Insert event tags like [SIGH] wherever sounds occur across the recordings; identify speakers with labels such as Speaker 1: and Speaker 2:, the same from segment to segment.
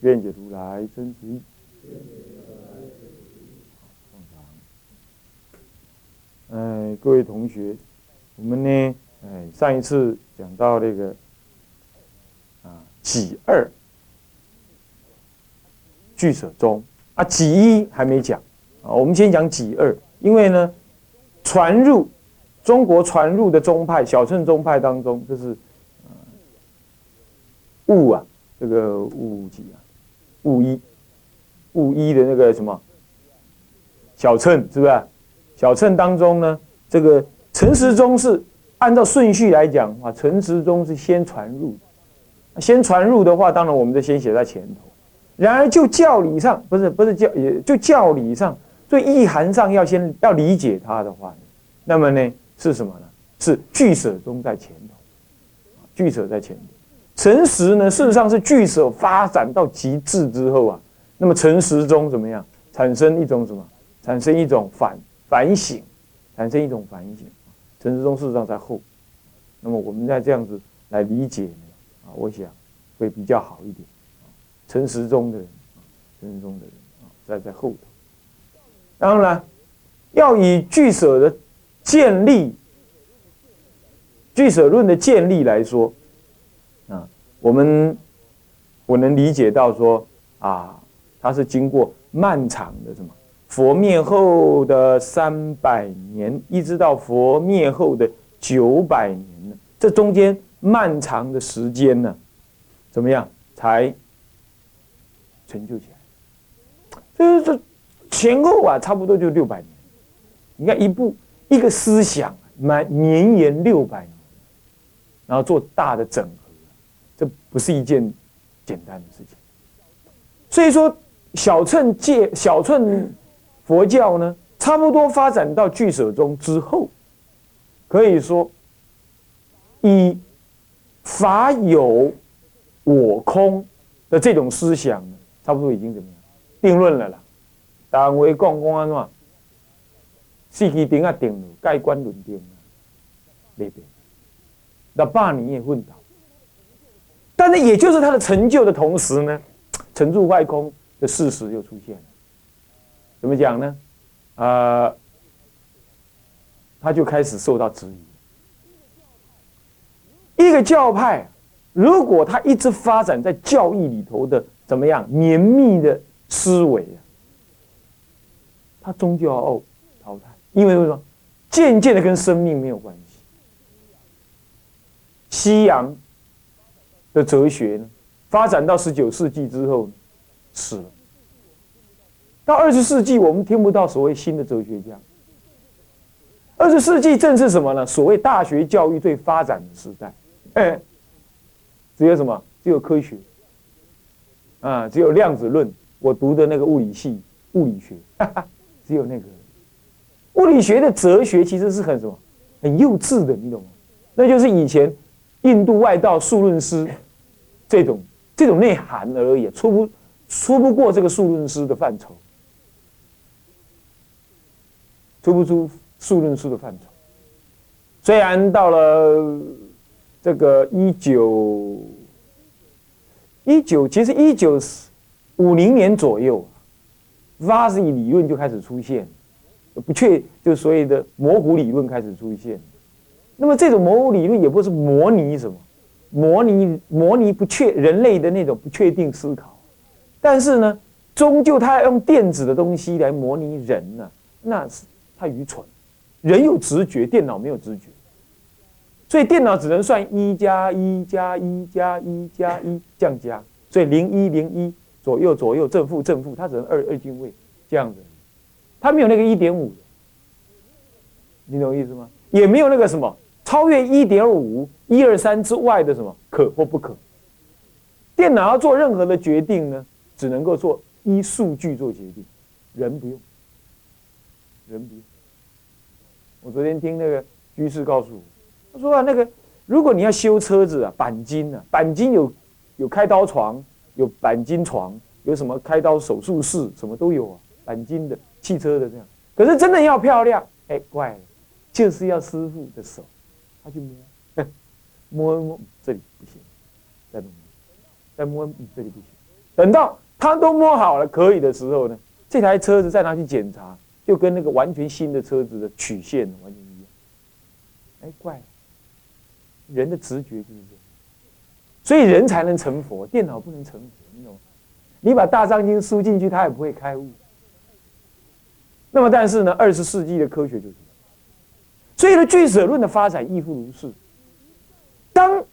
Speaker 1: 愿解如来真实义。哎，各位同学，我们呢，哎，上一次讲到那个啊，己二俱舍中啊，己一还没讲啊，我们先讲己二，因为呢，传入。中国传入的宗派，小乘宗派当中，就是物啊，这个物几啊，五一，五一的那个什么小乘，是不是？小乘当中呢，这个陈时中是按照顺序来讲啊，陈时中是先传入，先传入的话，当然我们就先写在前头。然而就教理上，不是不是教，也就教理上，所以意涵上要先要理解它的话，那么呢？是什么呢？是聚舍中在前头，聚舍在前头。诚实呢，事实上是聚舍发展到极致之后啊，那么诚实中怎么样？产生一种什么？产生一种反反省，产生一种反省。诚实中事实上在后，那么我们再这样子来理解，啊，我想会比较好一点。诚实中的人，诚实中的人啊，在在后头。当然，要以聚舍的。建立俱舍论的建立来说，啊，我们我能理解到说啊，它是经过漫长的什么佛灭后的三百年，一直到佛灭后的九百年呢？这中间漫长的时间呢，怎么样才成就起来？就是这前后啊，差不多就六百年。你看一部。一个思想满绵延六百年，然后做大的整，这不是一件简单的事情。所以说，小乘界、小乘佛教呢，差不多发展到俱舍中之后，可以说以法有我空的这种思想，差不多已经怎么样？定论了啦。单位讲讲安怎？四季定啊定了，盖棺论定啊，那边。那八年也混到，但是也就是他的成就的同时呢，沉住外空的事实又出现了。怎么讲呢？啊，他就开始受到质疑。一个教派，如果他一直发展在教义里头的怎么样绵密的思维啊，他终究要淘汰。因为为什么？渐渐的跟生命没有关系。夕阳的哲学呢，发展到十九世纪之后，死了。到二十世纪，我们听不到所谓新的哲学家。二十世纪正是什么呢？所谓大学教育最发展的时代。哎，只有什么？只有科学。啊，只有量子论。我读的那个物理系物理学，[LAUGHS] 只有那个。物理学的哲学其实是很什么，很幼稚的，你懂吗？那就是以前印度外道数论师这种这种内涵而已，出不出不过这个数论师的范畴，出不出数论师的范畴。虽然到了这个一九一九，其实一九五零年左右，Vasi 理论就开始出现。不确，就所谓的模糊理论开始出现。那么这种模糊理论也不是模拟什么，模拟模拟不确人类的那种不确定思考。但是呢，终究他用电子的东西来模拟人呢，那是太愚蠢。人有直觉，电脑没有直觉，所以电脑只能算一加一加一加一加一这样加，所以零一零一左右左右正负正负，它只能二二进位这样子。它没有那个一点五，你懂意思吗？也没有那个什么超越一点五一二三之外的什么可或不可。电脑要做任何的决定呢，只能够做依数据做决定，人不用，人不用。我昨天听那个居士告诉我，他说啊，那个如果你要修车子啊，钣金啊，钣金有有开刀床，有钣金床，有什么开刀手术室，什么都有啊，钣金的汽车的这样。可是真的要漂亮，哎，怪了，就是要师傅的手，他去摸，摸摸这里不行，再摸，再摸这里不行。等到他都摸好了可以的时候呢，这台车子再拿去检查。就跟那个完全新的车子的曲线完全一样，哎，怪了，人的直觉就是这样，所以人才能成佛，电脑不能成佛，你懂吗？你把大藏经输进去，它也不会开悟。那么，但是呢，二十世纪的科学就是，所以呢，俱舍论的发展亦复如是。当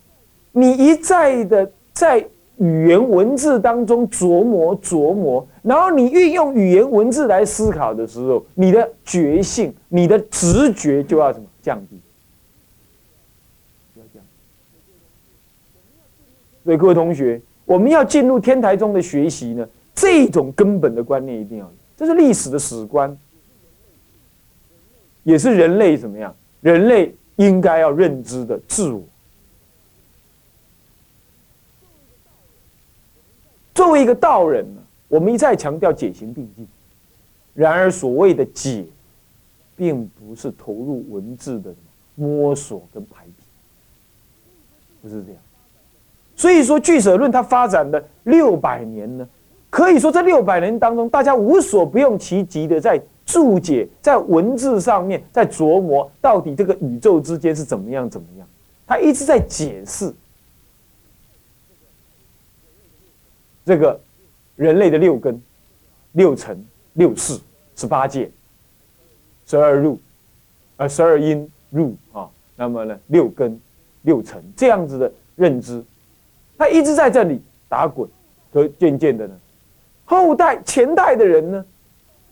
Speaker 1: 你一再的在。语言文字当中琢磨琢磨，然后你运用语言文字来思考的时候，你的觉性、你的直觉就要什么降低？要降。所以各位同学，我们要进入天台中的学习呢，这种根本的观念一定要有，这是历史的史观，也是人类怎么样？人类应该要认知的自我。作为一个道人呢，我们一再强调解行并进。然而，所谓的解，并不是投入文字的摸索跟排比，不是这样。所以说，俱舍论它发展的六百年呢，可以说这六百年当中，大家无所不用其极的在注解，在文字上面在琢磨，到底这个宇宙之间是怎么样怎么样，他一直在解释。这个人类的六根、六尘、六识、十八界、十二入，呃，十二因入啊。那么呢，六根、六尘这样子的认知，他一直在这里打滚，可渐渐的呢，后代前代的人呢，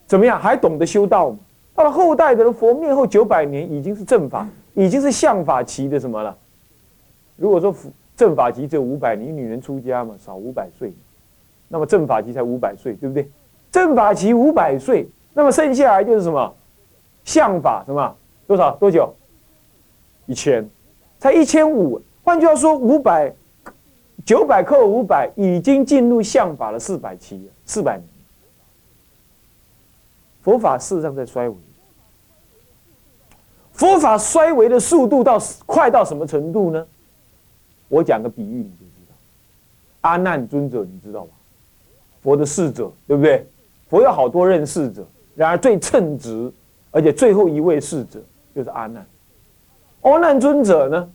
Speaker 1: 怎么样还懂得修道吗？到了后代的人，佛灭后九百年，已经是正法，已经是相法期的什么了？如果说正法期只有五百年，女人出家嘛，少五百岁。那么正法期才五百岁，对不对？正法期五百岁，那么剩下来就是什么？相法什么？多少？多久？一千，才一千五。换句话说，五百九百扣五百，已经进入相法了四百期，四百年。佛法事实上在衰微。佛法衰微的速度到快到什么程度呢？我讲个比喻，你就知道。阿难尊者，你知道吧？佛的侍者，对不对？佛有好多任侍者，然而最称职，而且最后一位侍者就是阿难。阿难尊者呢，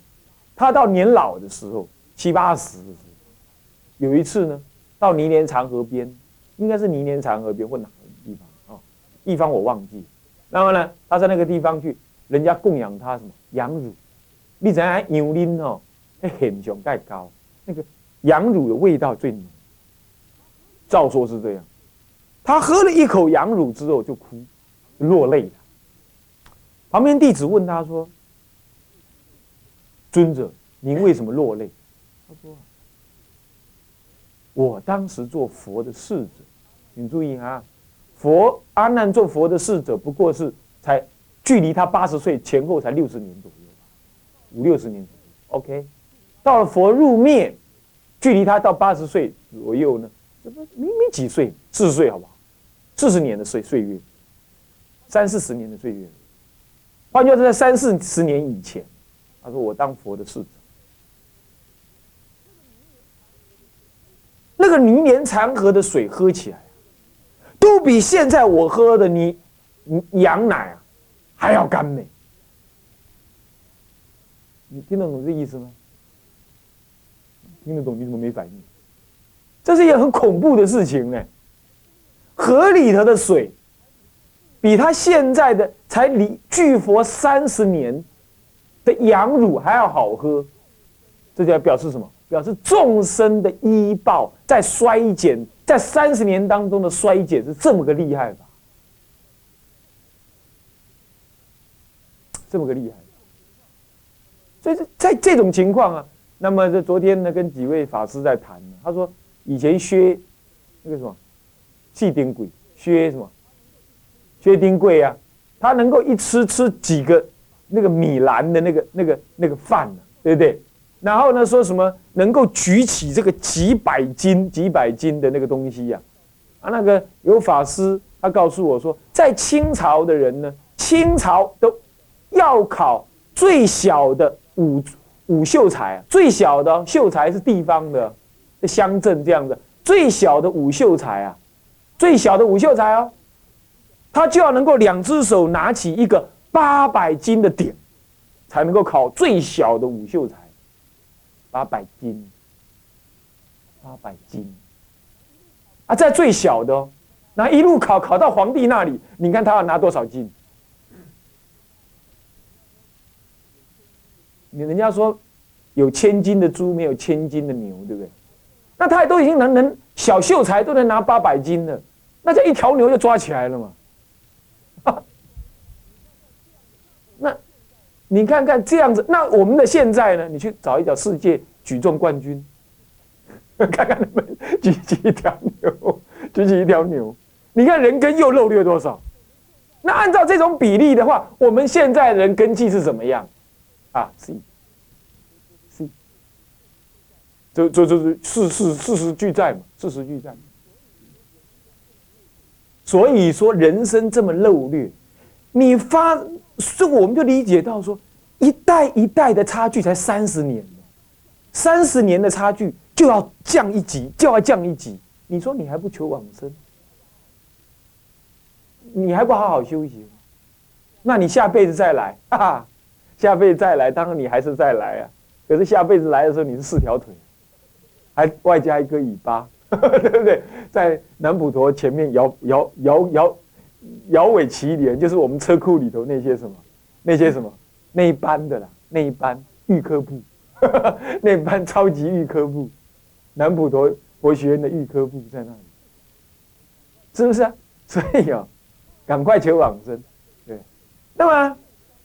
Speaker 1: 他到年老的时候，七八十的时候，有一次呢，到泥莲长河边，应该是泥莲长河边或哪地方？我忘记。那么呢，他在那个地方去，人家供养他什么羊乳？你怎样牛拎哦？那很雄盖高，那个羊乳的味道最浓。照说是这样，他喝了一口羊乳之后就哭，落泪了。旁边弟子问他说：“尊者，您为什么落泪？”他说：“我当时做佛的侍者，请注意啊，佛阿难做佛的侍者，不过是才距离他八十岁前后才六十年左右，五六十年左右。OK，到了佛入灭，距离他到八十岁左右呢？”这不明明几岁？四十岁好不好？四十年的岁岁月，三四十年的岁月。换句话说，在三四十年以前，他说我当佛的侍者，那个泥莲长河的水喝起来，都比现在我喝的你羊奶啊还要甘美。你听得懂这意思吗？听得懂？你怎么没反应？这是一件很恐怖的事情呢。河里头的水，比他现在的才离巨佛三十年的羊乳还要好喝。这就要表示什么？表示众生的医报在衰减，在三十年当中的衰减是这么个厉害吧？这么个厉害。所以在这种情况啊，那么这昨天呢，跟几位法师在谈，他说以前薛那个什么细丁贵薛什么薛丁贵啊，他能够一吃吃几个那个米兰的那个那个那个饭呢对不对？然后呢，说什么能够举起这个几百斤几百斤的那个东西呀？啊，那个有法师他告诉我说，在清朝的人呢，清朝都要考最小的武武秀才，最小的秀才是地方的乡镇这样的，最小的武秀才啊，最小的武秀才哦，他就要能够两只手拿起一个八百斤的鼎，才能够考最小的武秀才，八百斤，八百斤，啊，在最小的，那一路考考到皇帝那里，你看他要拿多少斤？你人家说有千斤的猪，没有千斤的牛，对不对？那他都已经能能小秀才都能拿八百斤了，那这一条牛就抓起来了嘛？你看看这样子，那我们的现在呢？你去找一找世界举重冠军，[LAUGHS] 看看他们举起一条牛，[LAUGHS] 举起一条牛，你看人跟又漏略多少？那按照这种比例的话，我们现在人根气是怎么样？啊，C，C，这这这是事事事实俱在嘛，事实俱在。所以说人生这么漏略，你发这我们就理解到说，一代一代的差距才三十年，三十年的差距就要降一级，就要降一级。你说你还不求往生，你还不好好修行，那你下辈子再来，哈哈。下辈子再来，当然你还是再来啊。可是下辈子来的时候，你是四条腿，还外加一个尾巴，[LAUGHS] 对不对？在南普陀前面摇摇摇摇摇尾乞怜，就是我们车库里头那些什么那些什么那一班的啦，那一班预科部，[LAUGHS] 那一班超级预科部，南普陀佛学院的预科部在那里，是不是啊？所以啊，赶快求往生，对，那么。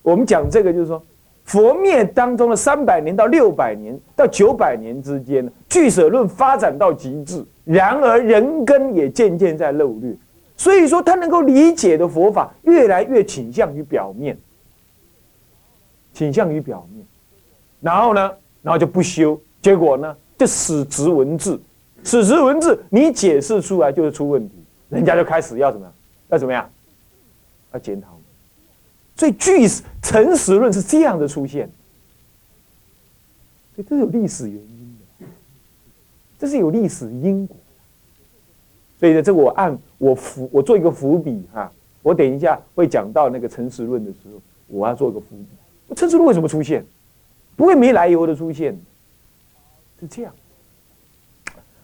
Speaker 1: 我们讲这个，就是说，佛灭当中的三百年到六百年到九百年之间，俱舍论发展到极致，然而人根也渐渐在漏略，所以说他能够理解的佛法越来越倾向于表面，倾向于表面，然后呢，然后就不修，结果呢，就死执文字，死执文字，你解释出来就是出问题，人家就开始要怎么样，要怎么样，要检讨。所以，据诚实论是这样的出现，所以这是有历史原因的，这是有历史因果。所以呢，这个我按我伏我做一个伏笔哈，我等一下会讲到那个诚实论的时候，我要做一个伏笔。诚实论为什么出现？不会没来由的出现，是这样。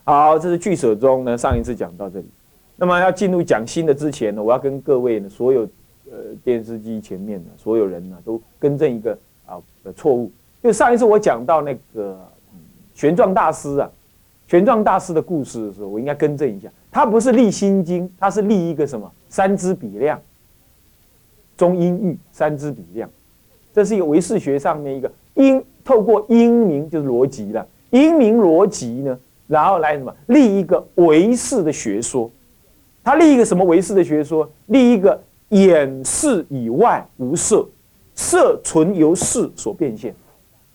Speaker 1: 好，这是据舍中呢，上一次讲到这里。那么要进入讲新的之前呢，我要跟各位呢所有。呃，电视机前面的所有人呢，都更正一个啊错误。就上一次我讲到那个玄奘大师啊，玄奘大师的故事的时候，我应该更正一下，他不是立心经，他是立一个什么？三支比量，中音域三支比量，这是一个唯识学上面一个因透过因明就是逻辑了，因明逻辑呢，然后来什么？立一个唯识的学说，他立一个什么唯识的学说，立一个。眼视以外无色，色纯由视所变现，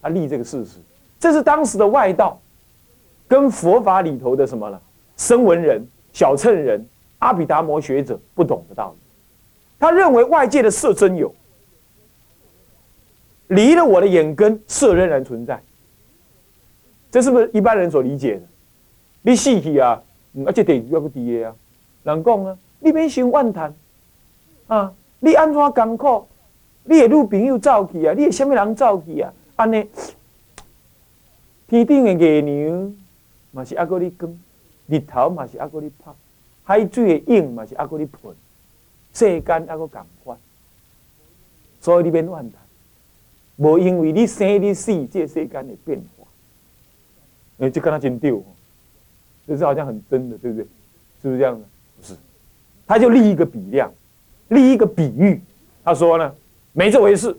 Speaker 1: 他立这个事实，这是当时的外道，跟佛法里头的什么呢？声闻人、小乘人、阿毗达摩学者不懂的道理。他认为外界的色真有，离了我的眼根，色仍然存在。这是不是一般人所理解的？你细去啊，而且得要个低啊，人讲啊，你免想万谈。啊！你安怎艰苦？你的女朋友走去啊？你的什么人走去啊？安尼，天顶的月亮嘛是阿哥你光，日头嘛是阿哥你拍，海水的影嘛是阿哥你喷，世间阿哥共款，所以你免乱谈。无因为你生你死，这世间的变化，哎，就跟他真丢，就是好像很真的，对不对？是不是这样的？不是，他就立一个比量。立一个比喻，他说呢，没这回事，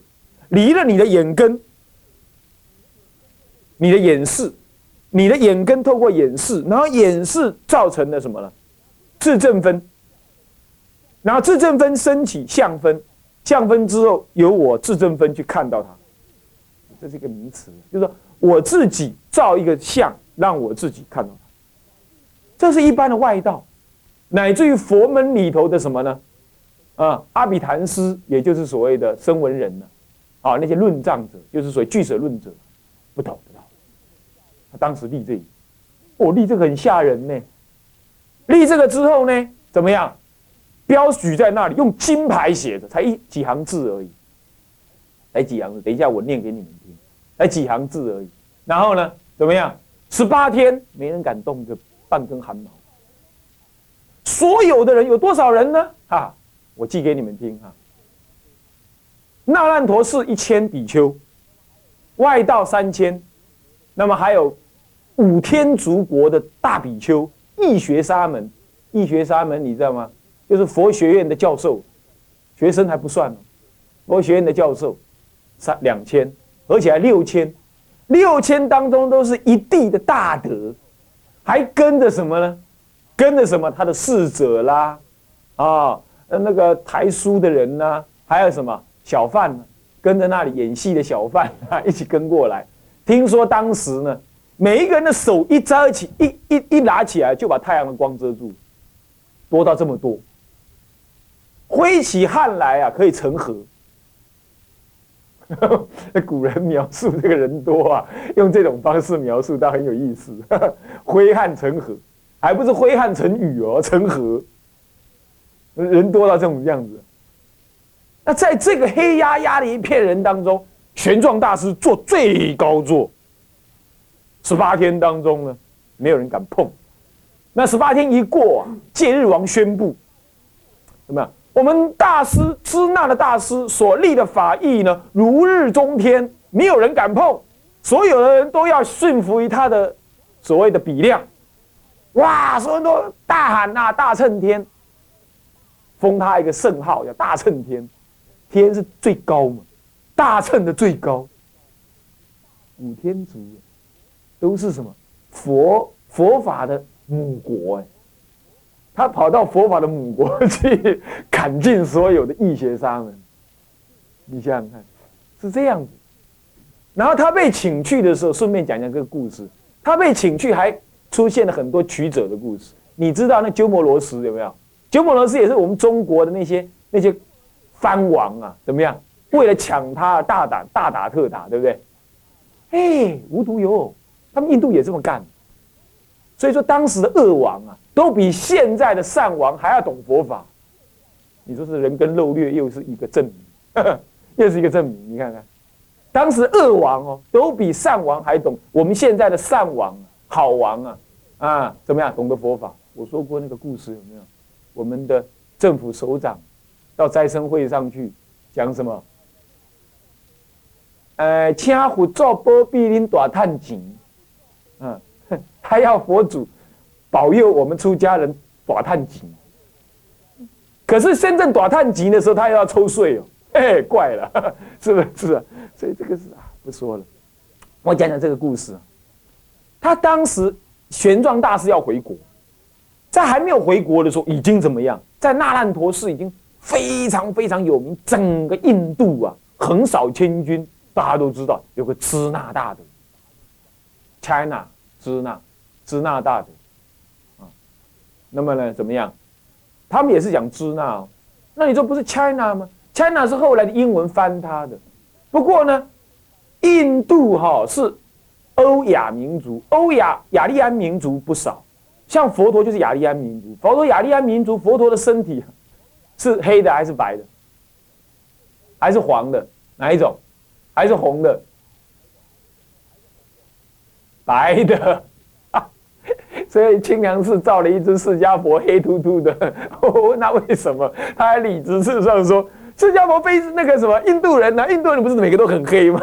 Speaker 1: 离了你的眼根，你的眼视，你的眼根透过眼视，然后眼视造成了什么呢？自正分，然后自正分升起相分，相分之后由我自正分去看到它，这是一个名词，就是说我自己造一个相，让我自己看到它，这是一般的外道，乃至于佛门里头的什么呢？啊，阿比昙师，也就是所谓的声闻人呢，啊，那些论藏者，就是所谓俱舍论者，不同。当时立这个，我立这个很吓人呢。立这个之后呢，怎么样？标举在那里，用金牌写的，才一几行字而已，才几行字。等一下我念给你们听，才几行字而已。然后呢，怎么样？十八天没人敢动这半根汗毛。所有的人有多少人呢？哈。我记给你们听哈，那烂陀寺一千比丘，外道三千，那么还有五天竺国的大比丘，易学沙门，易学沙门你知道吗？就是佛学院的教授，学生还不算，佛学院的教授三两千，而且还六千，六千当中都是一地的大德，还跟着什么呢？跟着什么？他的侍者啦，啊。那个抬书的人呢，还有什么小贩呢？跟着那里演戏的小贩啊，[LAUGHS] 一起跟过来。听说当时呢，每一个人的手一扎起，一一一拿起来，就把太阳的光遮住，多到这么多，挥起汗来啊，可以成河。[LAUGHS] 古人描述这个人多啊，用这种方式描述，倒很有意思。[LAUGHS] 挥汗成河，还不是挥汗成雨哦，成河。人多到这种样子，那在这个黑压压的一片人当中，玄奘大师坐最高座。十八天当中呢，没有人敢碰。那十八天一过啊，戒日王宣布，怎么样？我们大师支那的大师所立的法义呢，如日中天，没有人敢碰。所有的人都要顺服于他的所谓的比量。哇，所有人都大喊呐，大乘天。封他一个圣号，叫大乘天，天是最高嘛，大乘的最高。五天竺都是什么佛佛法的母国哎，他跑到佛法的母国去砍尽所有的义学沙门，你想想看，是这样子。然后他被请去的时候，顺便讲讲这个故事。他被请去还出现了很多曲折的故事。你知道那鸠摩罗什有没有？鸠摩罗什也是我们中国的那些那些藩王啊，怎么样？为了抢他，大打大打特打，对不对？哎，无独有偶，他们印度也这么干。所以说，当时的恶王啊，都比现在的善王还要懂佛法。你说是人跟肉略，又是一个证明，[LAUGHS] 又是一个证明。你看看，当时恶王哦，都比善王还懂。我们现在的善王、好王啊，啊，怎么样？懂得佛法？我说过那个故事，有没有？我们的政府首长到斋生会上去讲什么？呃，请佛做波比林大探钱，嗯，他要佛祖保佑我们出家人打探钱。可是深圳打探钱的时候，他又要抽税哦，哎，怪了，[LAUGHS] 是不是？啊，所以这个是啊，不说了。我讲讲这个故事。他当时玄奘大师要回国。在还没有回国的时候，已经怎么样？在那烂陀寺已经非常非常有名，整个印度啊，横扫千军，大家都知道有个支那大德，China 支那支那大德啊。那么呢，怎么样？他们也是讲支那哦。那你说不是 China 吗？China 是后来的英文翻他的。不过呢，印度哈是欧亚民族，欧亚雅利安民族不少。像佛陀就是雅利安民族，佛陀雅利安民族，佛陀的身体是黑的还是白的，还是黄的？哪一种？还是红的？白的。[LAUGHS] 所以清凉寺造了一只释迦佛，黑秃秃的。我问他为什么，他还理直气壮说：“释迦佛非那个什么印度人呢？印度人不是每个都很黑吗？”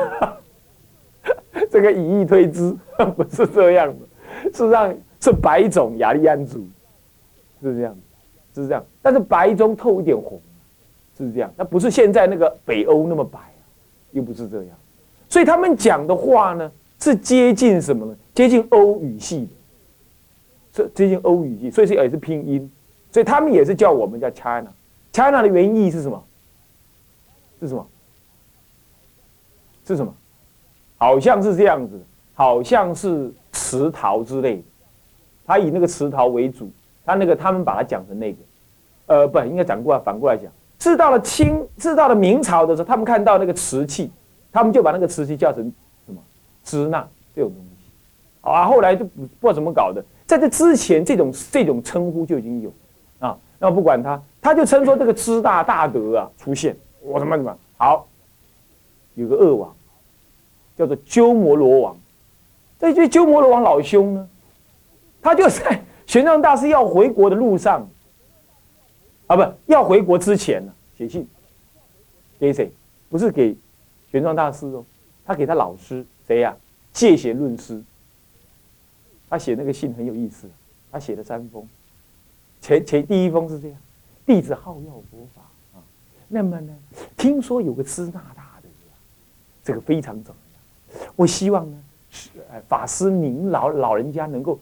Speaker 1: [LAUGHS] 这个以意推之，[LAUGHS] 不是这样的，事实上。是白种雅利安族，是这样，是这样。但是白中透一点红，是这样。那不是现在那个北欧那么白，又不是这样。所以他们讲的话呢，是接近什么呢？接近欧语系的，这接近欧语系，所以是也是拼音，所以他们也是叫我们叫 China。China 的原意是什么？是什么？是什么？好像是这样子，好像是瓷陶之类的，他以那个瓷陶为主，他那个他们把它讲成那个，呃，不，应该讲过来，反过来讲，是到了清，是到了明朝的时候，他们看到那个瓷器，他们就把那个瓷器叫成支那这种东西，啊，后来就不不知道怎么搞的，在这之前，这种这种称呼就已经有，啊，那不管他，他就称说这个支大大德啊出现，我他妈怎么好，有个恶王。叫做鸠摩罗王，这这鸠摩罗王老兄呢，他就在玄奘大师要回国的路上，啊，不要回国之前呢，写信给谁？不是给玄奘大师哦，他给他老师谁呀？借贤论师。他写那个信很有意思，他写了三封，前前第一封是这样：弟子好要佛法啊，那么呢，听说有个支那大的，这个非常怎么样。我希望呢，是法师您老老人家能够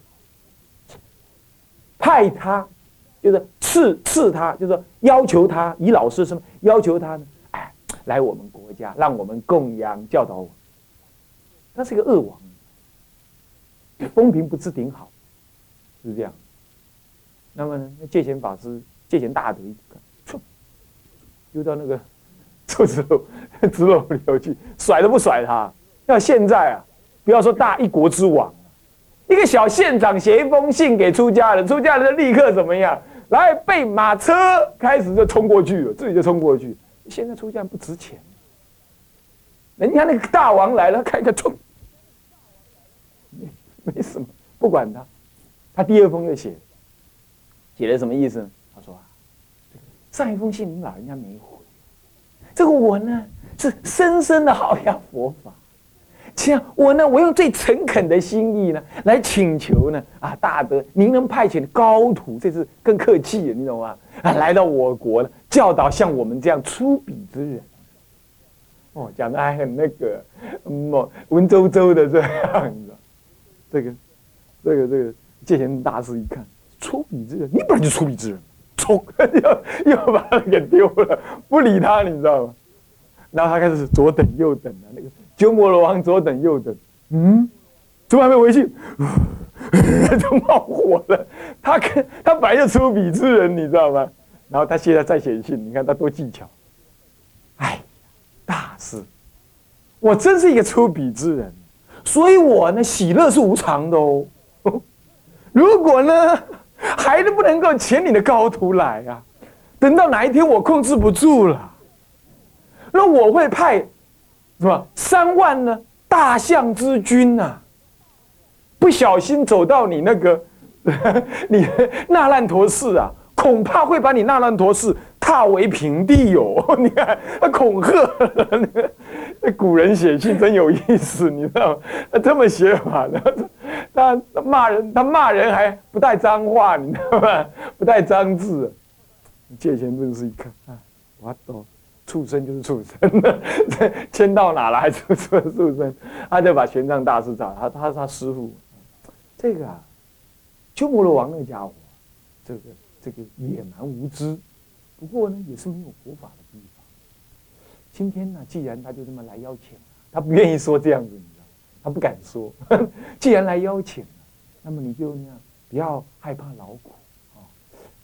Speaker 1: 派他，就是赐赐他，就是要求他以老师什么要求他呢？来我们国家，让我们供养教导我。他是个恶王，风评不是挺好，是这样。那么呢，戒贤法师戒贤大德一看，丢到那个臭石头石头里头去，甩都不甩他。要现在啊，不要说大一国之王，一个小县长写一封信给出家人，出家人立刻怎么样？来备马车，开始就冲过去了，自己就冲过去。现在出家人不值钱，人家那个大王来了，开个冲，没 [LAUGHS] 没什么，不管他。他第二封又写，写了什么意思？他说啊，上一封信你老人家没回，这个我呢是深深的好要佛法。这样，我呢，我用最诚恳的心意呢，来请求呢，啊，大德，您能派遣高徒，这次更客气，你懂吗？啊，来到我国呢，教导像我们这样粗鄙之人。哦，讲的还很那个，嗯，文绉绉的这样子。这个，这个，这个戒贤大师一看，粗鄙之人，你本来就粗鄙之人，冲，[LAUGHS] 又又把他给丢了，不理他，你知道吗？然后他开始左等右等的那个。鸠摩罗王左等右等，嗯，怎么还没回去？[LAUGHS] 就冒火了。他跟他本来就粗鄙之人，你知道吗？然后他现在再写信，你看他多技巧。哎，大师，我真是一个粗鄙之人，所以我呢，喜乐是无常的哦。[LAUGHS] 如果呢，还是不能够请你的高徒来啊，等到哪一天我控制不住了，那我会派。是吧？三万呢？大象之军呐，不小心走到你那个，[LAUGHS] 你那烂陀寺啊，恐怕会把你那烂陀寺踏为平地哟！[LAUGHS] 你看，他恐吓那个那古人写信真有意思，你知道吗？他这么写法的，他骂人，他骂人还不带脏话，你知道吗？不带脏字。借钱论师一看，啊，我懂。畜生就是畜生，[LAUGHS] 迁到哪来畜生畜生？他就把玄奘大师找他，他是他师傅。这个啊，鸠摩罗王那个家伙，这个这个野蛮无知，不过呢也是没有佛法的地方。今天呢，既然他就这么来邀请，他不愿意说这样子，你知道，他不敢说。[LAUGHS] 既然来邀请，那么你就那样，不要害怕劳苦啊，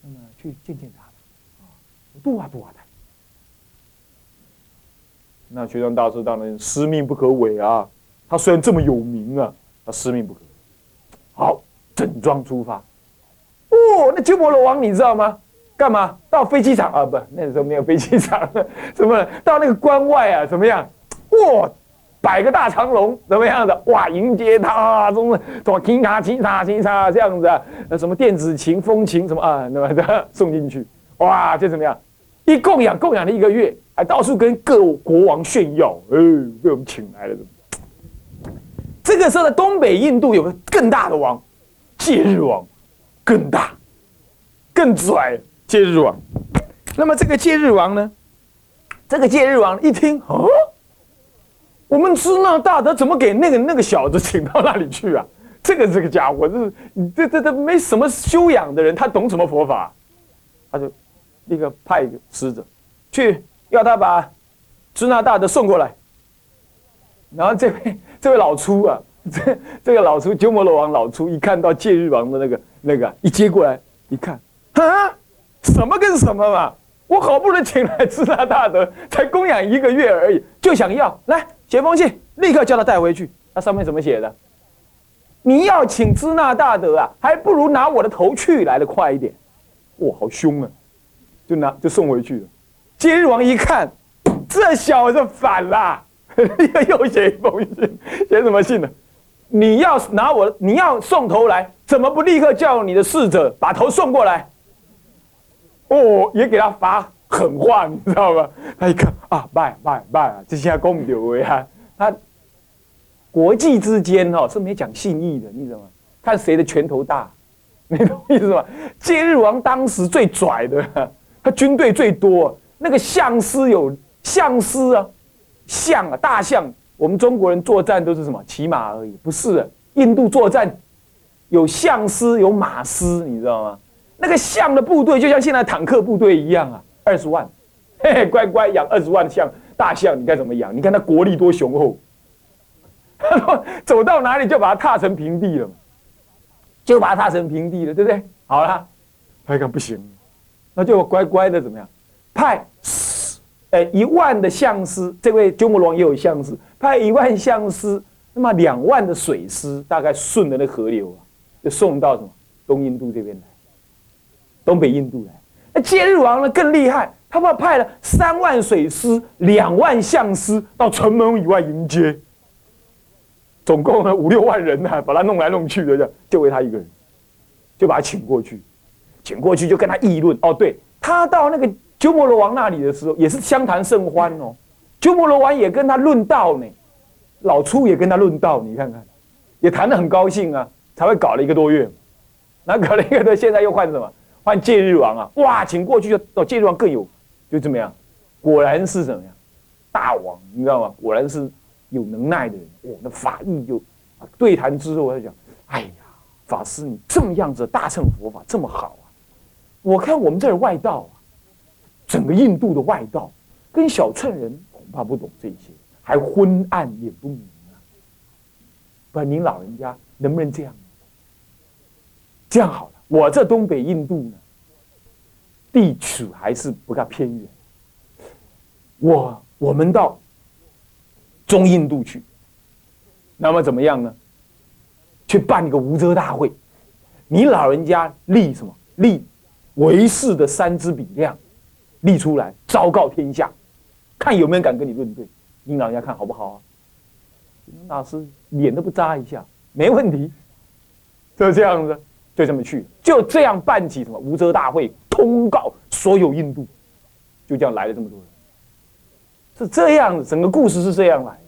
Speaker 1: 那么去见见他吧啊，度啊度啊他。那玄奘大师当然师命不可违啊！他虽然这么有名啊，他师命不可。好，整装出发。哦，那鸠摩罗王你知道吗？干嘛？到飞机场啊？不，那时候没有飞机场。[LAUGHS] 怎么？到那个关外啊？怎么样？哇，摆个大长龙，怎么样的？哇，迎接他啊！中么什么琴卡琴卡琴卡这样子啊？什么电子琴、风琴什么啊？那么的送进去，哇，就怎么样？一供养供养了一个月。还到处跟各国王炫耀，哎，被我们请来了。这个时候的东北印度有个更大的王，戒日王，更大，更拽。戒日王，那么这个戒日王呢？这个戒日王一听，哦，我们支那大德怎么给那个那个小子请到那里去啊？这个这个家伙，这这这这没什么修养的人，他懂什么佛法？他就立刻派一个使者去，要他把支那大德送过来。然后这位这位老粗啊，[LAUGHS] 这这个老粗鸠摩罗王老粗一看到戒日王的那个那个一接过来一看，啊，什么跟什么嘛！我好不容易请来支那大德，才供养一个月而已，就想要来写封信，立刻叫他带回去。那上面怎么写的？你要请支那大德啊，还不如拿我的头去来的快一点。哇，好凶啊！就拿就送回去了。戒日王一看，这小子反了。[LAUGHS] 又写一封信，写什么信呢？你要拿我，你要送头来，怎么不立刻叫你的侍者把头送过来？哦，也给他发狠话，你知道吗？他一看啊，拜拜拜，这下公牛呀！他国际之间哦是没讲信义的，你知道吗？看谁的拳头大，你懂意思吗？戒日王当时最拽的，他军队最多，那个相师有相师啊。象啊，大象！我们中国人作战都是什么？骑马而已，不是。印度作战有象师，有马师，你知道吗？那个象的部队就像现在坦克部队一样啊，二十万，嘿 [LAUGHS] 嘿，乖乖养二十万象大象，你该怎么养？你看他国力多雄厚，[LAUGHS] 走到哪里就把它踏成平地了，就把它踏成平地了，对不对？好了，他一看不行，那就乖乖的怎么样？派。哎，一万的相师，这位鸠摩罗也有相师，派一万相师，那么两万的水师，大概顺着那河流啊，就送到什么东印度这边来，东北印度来。那戒日王呢更厉害，他们派了三万水师，两万相师到城门以外迎接，总共呢五六万人呢，把他弄来弄去的，就为他一个人，就把他请过去，请过去就跟他议论。哦，对他到那个。鸠摩罗王那里的时候，也是相谈甚欢哦。鸠摩罗王也跟他论道呢，老初也跟他论道，你看看，也谈得很高兴啊，才会搞了一个多月。那搞了一个多，现在又换什么？换戒日王啊！哇，请过去就到戒日王更有，就怎么样？果然是怎么样？大王，你知道吗？果然是有能耐的人。哇，那法义就对谈之后，我就讲，哎呀，法师你这么样子大乘佛法这么好啊！我看我们这儿外道。整个印度的外道跟小乘人恐怕不懂这些，还昏暗也不明啊！不，您老人家能不能这样？这样好了，我这东北印度呢，地处还是不大偏远。我我们到中印度去，那么怎么样呢？去办一个无遮大会，你老人家立什么？立唯识的三支比量。立出来，昭告天下，看有没有人敢跟你论对。你老人家看好不好啊？大师脸都不眨一下，没问题，就这样子，就这么去，就这样办起什么无遮大会，通告所有印度，就这样来了这么多人，是这样子，整个故事是这样来。